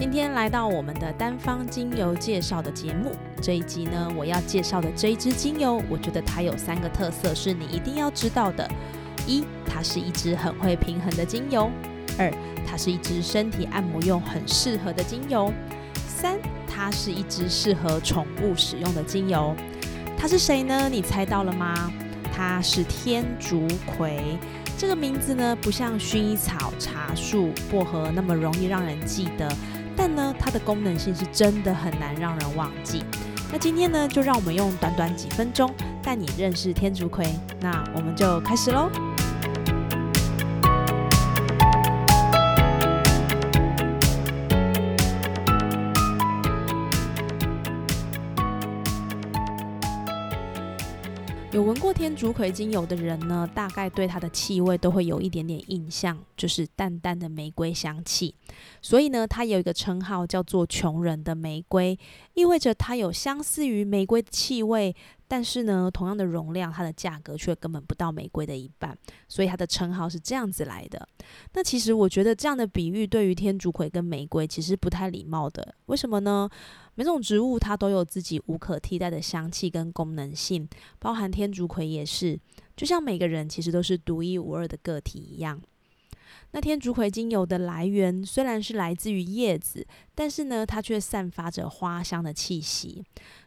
今天来到我们的单方精油介绍的节目，这一集呢，我要介绍的这一支精油，我觉得它有三个特色是你一定要知道的：一，它是一支很会平衡的精油；二，它是一支身体按摩用很适合的精油；三，它是一支适合宠物使用的精油。它是谁呢？你猜到了吗？它是天竺葵。这个名字呢，不像薰衣草、茶树、薄荷那么容易让人记得。但呢，它的功能性是真的很难让人忘记。那今天呢，就让我们用短短几分钟带你认识天竺葵。那我们就开始喽。天竺葵精油的人呢，大概对它的气味都会有一点点印象，就是淡淡的玫瑰香气。所以呢，它有一个称号叫做“穷人的玫瑰”，意味着它有相似于玫瑰的气味。但是呢，同样的容量，它的价格却根本不到玫瑰的一半，所以它的称号是这样子来的。那其实我觉得这样的比喻对于天竺葵跟玫瑰其实不太礼貌的。为什么呢？每种植物它都有自己无可替代的香气跟功能性，包含天竺葵也是。就像每个人其实都是独一无二的个体一样。那天竺葵精油的来源虽然是来自于叶子，但是呢，它却散发着花香的气息。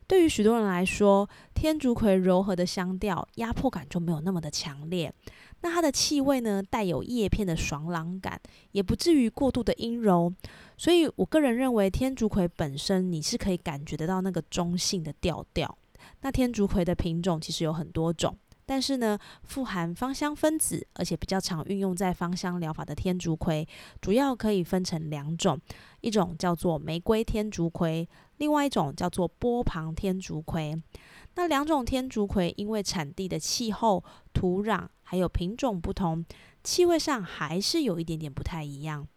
对于许多人来说，天竺葵柔和的香调压迫感就没有那么的强烈。那它的气味呢，带有叶片的爽朗感，也不至于过度的阴柔。所以我个人认为，天竺葵本身你是可以感觉得到那个中性的调调。那天竺葵的品种其实有很多种，但是呢，富含芳香分子，而且比较常运用在芳香疗法的天竺葵，主要可以分成两种，一种叫做玫瑰天竺葵。另外一种叫做波旁天竺葵，那两种天竺葵因为产地的气候、土壤还有品种不同，气味上还是有一点点不太一样。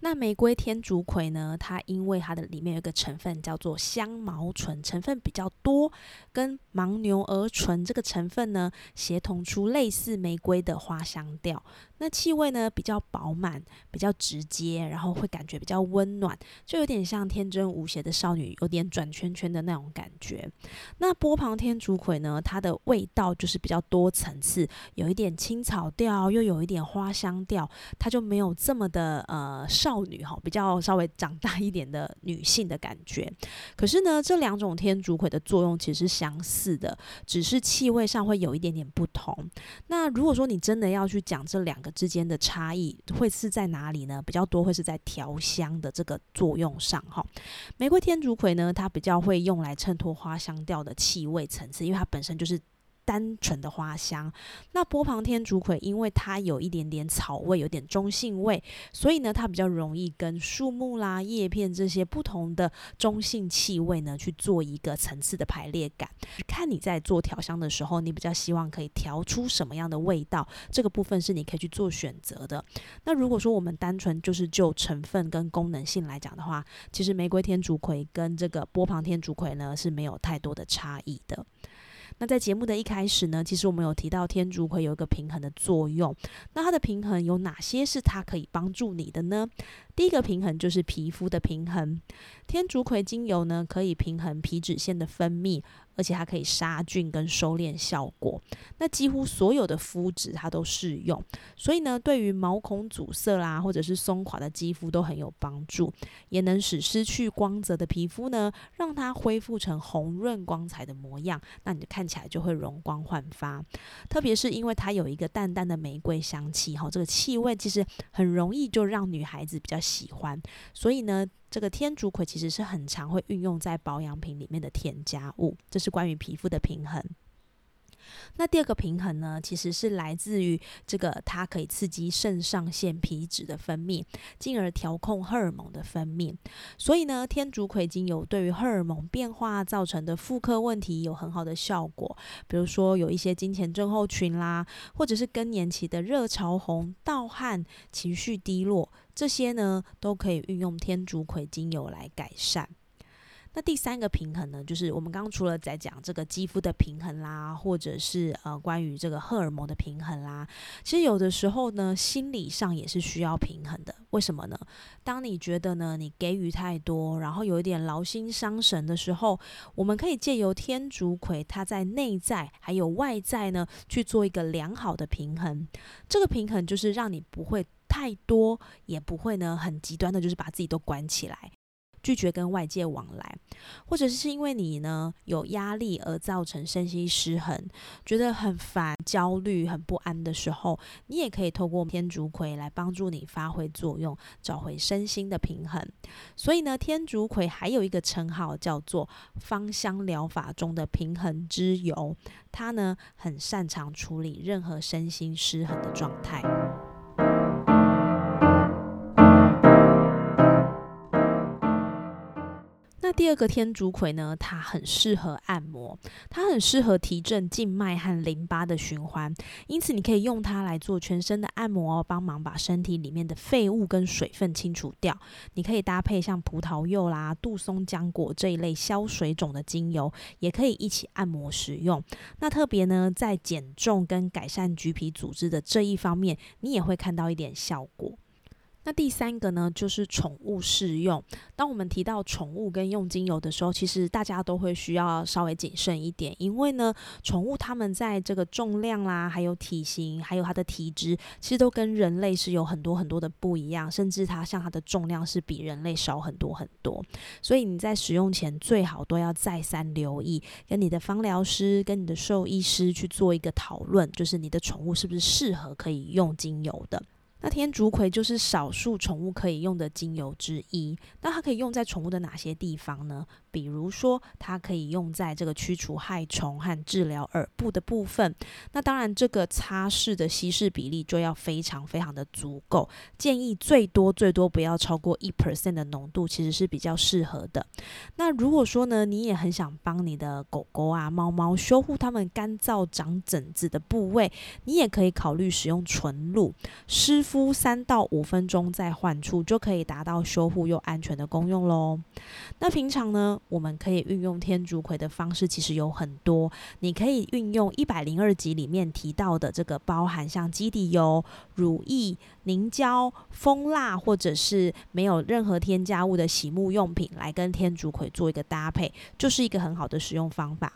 那玫瑰天竺葵呢？它因为它的里面有一个成分叫做香茅醇，成分比较多，跟牦牛儿醇这个成分呢，协同出类似玫瑰的花香调。那气味呢比较饱满，比较直接，然后会感觉比较温暖，就有点像天真无邪的少女，有点转圈圈的那种感觉。那波旁天竺葵呢，它的味道就是比较多层次，有一点青草调，又有一点花香调，它就没有这么的呃少女哈，比较稍微长大一点的女性的感觉。可是呢，这两种天竺葵的作用其实是相似的，只是气味上会有一点点不同。那如果说你真的要去讲这两个，之间的差异会是在哪里呢？比较多会是在调香的这个作用上哈。玫瑰天竺葵呢，它比较会用来衬托花香调的气味层次，因为它本身就是。单纯的花香，那波旁天竺葵因为它有一点点草味，有点中性味，所以呢，它比较容易跟树木啦、叶片这些不同的中性气味呢去做一个层次的排列感。看你在做调香的时候，你比较希望可以调出什么样的味道，这个部分是你可以去做选择的。那如果说我们单纯就是就成分跟功能性来讲的话，其实玫瑰天竺葵跟这个波旁天竺葵呢是没有太多的差异的。那在节目的一开始呢，其实我们有提到天竺葵有一个平衡的作用。那它的平衡有哪些是它可以帮助你的呢？第一个平衡就是皮肤的平衡。天竺葵精油呢，可以平衡皮脂腺的分泌。而且它可以杀菌跟收敛效果，那几乎所有的肤质它都适用，所以呢，对于毛孔阻塞啦，或者是松垮的肌肤都很有帮助，也能使失去光泽的皮肤呢，让它恢复成红润光彩的模样，那你看起来就会容光焕发。特别是因为它有一个淡淡的玫瑰香气，哈，这个气味其实很容易就让女孩子比较喜欢，所以呢。这个天竺葵其实是很常会运用在保养品里面的添加物，这是关于皮肤的平衡。那第二个平衡呢，其实是来自于这个它可以刺激肾上腺皮质的分泌，进而调控荷尔蒙的分泌。所以呢，天竺葵精油对于荷尔蒙变化造成的妇科问题有很好的效果。比如说有一些金钱症候群啦，或者是更年期的热潮红、盗汗、情绪低落，这些呢都可以运用天竺葵精油来改善。那第三个平衡呢，就是我们刚刚除了在讲这个肌肤的平衡啦，或者是呃关于这个荷尔蒙的平衡啦，其实有的时候呢，心理上也是需要平衡的。为什么呢？当你觉得呢你给予太多，然后有一点劳心伤神的时候，我们可以借由天竺葵，它在内在还有外在呢去做一个良好的平衡。这个平衡就是让你不会太多，也不会呢很极端的，就是把自己都关起来。拒绝跟外界往来，或者是因为你呢有压力而造成身心失衡，觉得很烦、焦虑、很不安的时候，你也可以透过天竺葵来帮助你发挥作用，找回身心的平衡。所以呢，天竺葵还有一个称号叫做芳香疗法中的平衡之油，它呢很擅长处理任何身心失衡的状态。第二个天竺葵呢？它很适合按摩，它很适合提振静脉和淋巴的循环，因此你可以用它来做全身的按摩哦，帮忙把身体里面的废物跟水分清除掉。你可以搭配像葡萄柚啦、杜松浆果这一类消水肿的精油，也可以一起按摩使用。那特别呢，在减重跟改善橘皮组织的这一方面，你也会看到一点效果。那第三个呢，就是宠物适用。当我们提到宠物跟用精油的时候，其实大家都会需要稍微谨慎一点，因为呢，宠物它们在这个重量啦，还有体型，还有它的体质，其实都跟人类是有很多很多的不一样，甚至它像它的重量是比人类少很多很多。所以你在使用前最好都要再三留意，跟你的芳疗师、跟你的兽医师去做一个讨论，就是你的宠物是不是适合可以用精油的。那天竺葵就是少数宠物可以用的精油之一。那它可以用在宠物的哪些地方呢？比如说，它可以用在这个驱除害虫和治疗耳部的部分。那当然，这个擦拭的稀释比例就要非常非常的足够，建议最多最多不要超过一 percent 的浓度，其实是比较适合的。那如果说呢，你也很想帮你的狗狗啊、猫猫修护它们干燥长疹子的部位，你也可以考虑使用纯露湿敷三到五分钟再换出，就可以达到修护又安全的功用喽。那平常呢？我们可以运用天竺葵的方式其实有很多，你可以运用一百零二集里面提到的这个，包含像基底油、乳液、凝胶、蜂蜡，或者是没有任何添加物的洗沐用品，来跟天竺葵做一个搭配，就是一个很好的使用方法。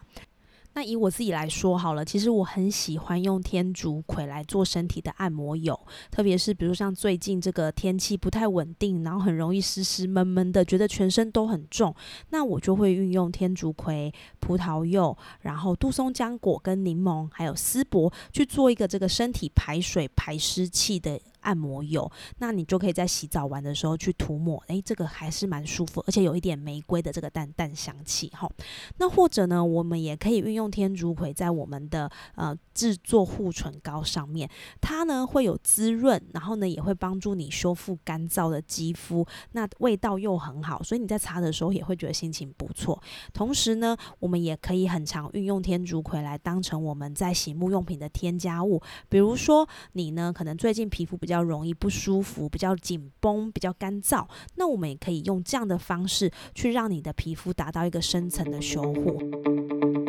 那以我自己来说好了，其实我很喜欢用天竺葵来做身体的按摩油，特别是比如像最近这个天气不太稳定，然后很容易湿湿闷闷的，觉得全身都很重，那我就会运用天竺葵、葡萄柚，然后杜松浆果跟柠檬，还有丝柏去做一个这个身体排水排湿气的。按摩油，那你就可以在洗澡完的时候去涂抹，诶，这个还是蛮舒服，而且有一点玫瑰的这个淡淡香气哈。那或者呢，我们也可以运用天竺葵在我们的呃制作护唇膏上面，它呢会有滋润，然后呢也会帮助你修复干燥的肌肤，那味道又很好，所以你在擦的时候也会觉得心情不错。同时呢，我们也可以很常运用天竺葵来当成我们在洗沐用品的添加物，比如说你呢可能最近皮肤比较。比较容易不舒服，比较紧绷，比较干燥，那我们也可以用这样的方式去让你的皮肤达到一个深层的修护。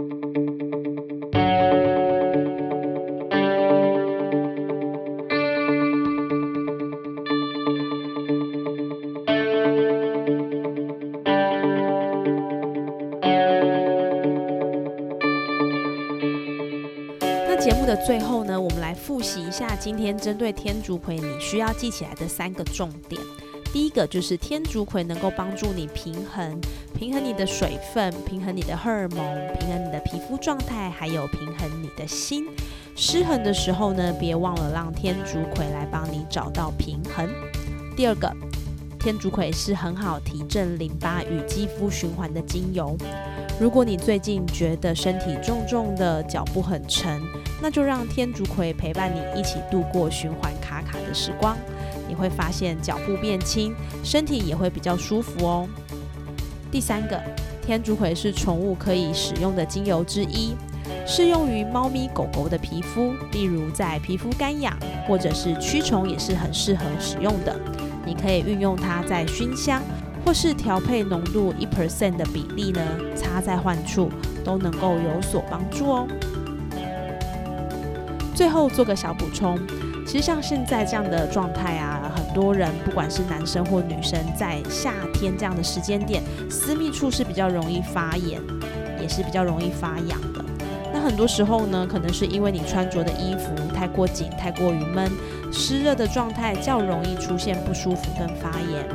最后呢，我们来复习一下今天针对天竺葵你需要记起来的三个重点。第一个就是天竺葵能够帮助你平衡，平衡你的水分，平衡你的荷尔蒙，平衡你的皮肤状态，还有平衡你的心。失衡的时候呢，别忘了让天竺葵来帮你找到平衡。第二个。天竺葵是很好提振淋巴与肌肤循环的精油。如果你最近觉得身体重重的，脚步很沉，那就让天竺葵陪伴你一起度过循环卡卡的时光。你会发现脚步变轻，身体也会比较舒服哦。第三个，天竺葵是宠物可以使用的精油之一，适用于猫咪狗狗的皮肤，例如在皮肤干痒或者是驱虫也是很适合使用的。你可以运用它在熏香。或是调配浓度一 percent 的比例呢，擦在患处都能够有所帮助哦。最后做个小补充，其实像现在这样的状态啊，很多人不管是男生或女生，在夏天这样的时间点，私密处是比较容易发炎，也是比较容易发痒的。那很多时候呢，可能是因为你穿着的衣服太过紧、太过于闷，湿热的状态较容易出现不舒服跟发炎。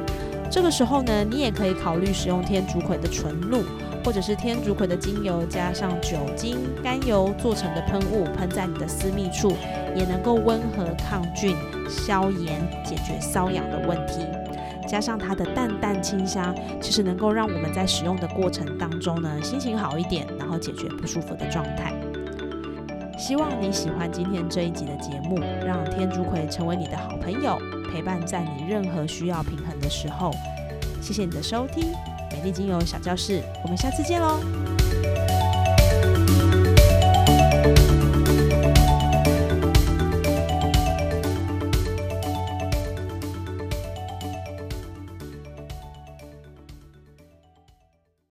这个时候呢，你也可以考虑使用天竺葵的纯露，或者是天竺葵的精油加上酒精、甘油做成的喷雾，喷在你的私密处，也能够温和抗菌、消炎、解决瘙痒的问题。加上它的淡淡清香，其实能够让我们在使用的过程当中呢，心情好一点，然后解决不舒服的状态。希望你喜欢今天这一集的节目，让天竺葵成为你的好朋友。陪伴在你任何需要平衡的时候，谢谢你的收听，美丽精油小教室，我们下次见喽。